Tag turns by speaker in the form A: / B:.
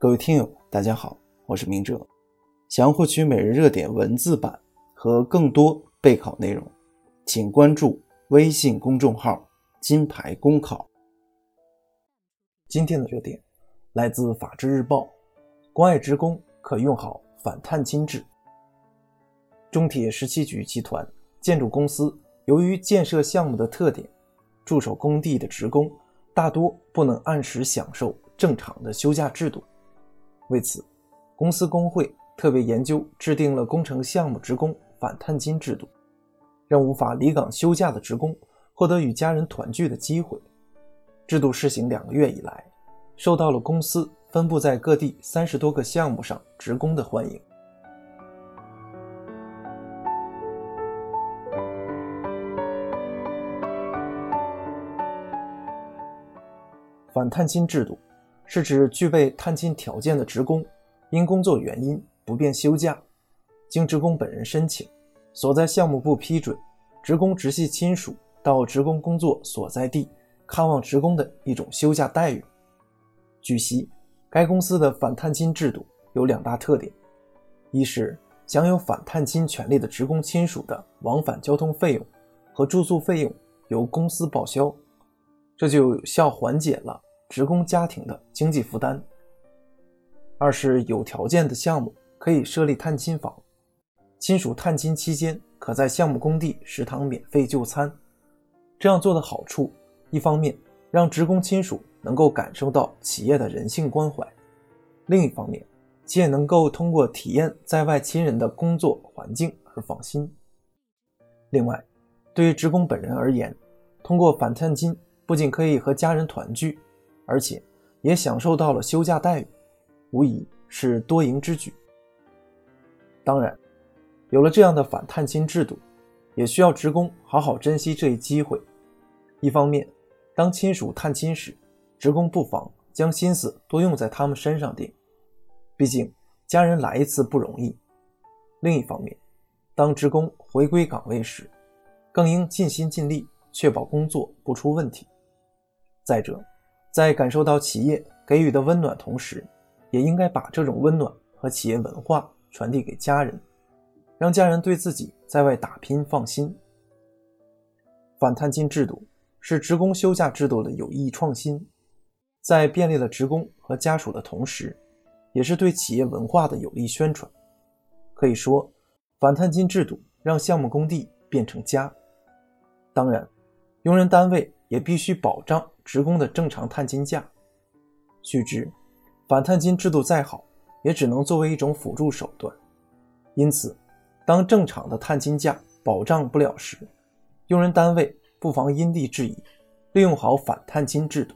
A: 各位听友，大家好，我是明哲。想要获取每日热点文字版和更多备考内容，请关注微信公众号“金牌公考”。今天的热点来自《法制日报》，关爱职工可用好反探亲制。中铁十七局集团建筑公司由于建设项目的特点，驻守工地的职工大多不能按时享受正常的休假制度。为此，公司工会特别研究制定了工程项目职工反探亲制度，让无法离岗休假的职工获得与家人团聚的机会。制度试行两个月以来，受到了公司分布在各地三十多个项目上职工的欢迎。反探亲制度。是指具备探亲条件的职工，因工作原因不便休假，经职工本人申请，所在项目部批准，职工直系亲属到职工工作所在地看望职工的一种休假待遇。据悉，该公司的反探亲制度有两大特点：一是享有反探亲权利的职工亲属的往返交通费用和住宿费用由公司报销，这就有效缓解了。职工家庭的经济负担。二是有条件的项目可以设立探亲房，亲属探亲期间可在项目工地食堂免费就餐。这样做的好处，一方面让职工亲属能够感受到企业的人性关怀，另一方面，企业能够通过体验在外亲人的工作环境而放心。另外，对于职工本人而言，通过返探亲不仅可以和家人团聚。而且也享受到了休假待遇，无疑是多赢之举。当然，有了这样的反探亲制度，也需要职工好好珍惜这一机会。一方面，当亲属探亲时，职工不妨将心思多用在他们身上点，毕竟家人来一次不容易；另一方面，当职工回归岗位时，更应尽心尽力，确保工作不出问题。再者，在感受到企业给予的温暖同时，也应该把这种温暖和企业文化传递给家人，让家人对自己在外打拼放心。反探金制度是职工休假制度的有益创新，在便利了职工和家属的同时，也是对企业文化的有力宣传。可以说，反探金制度让项目工地变成家。当然，用人单位也必须保障。职工的正常探亲假，须知，反探亲制度再好，也只能作为一种辅助手段。因此，当正常的探亲假保障不了时，用人单位不妨因地制宜，利用好反探亲制度。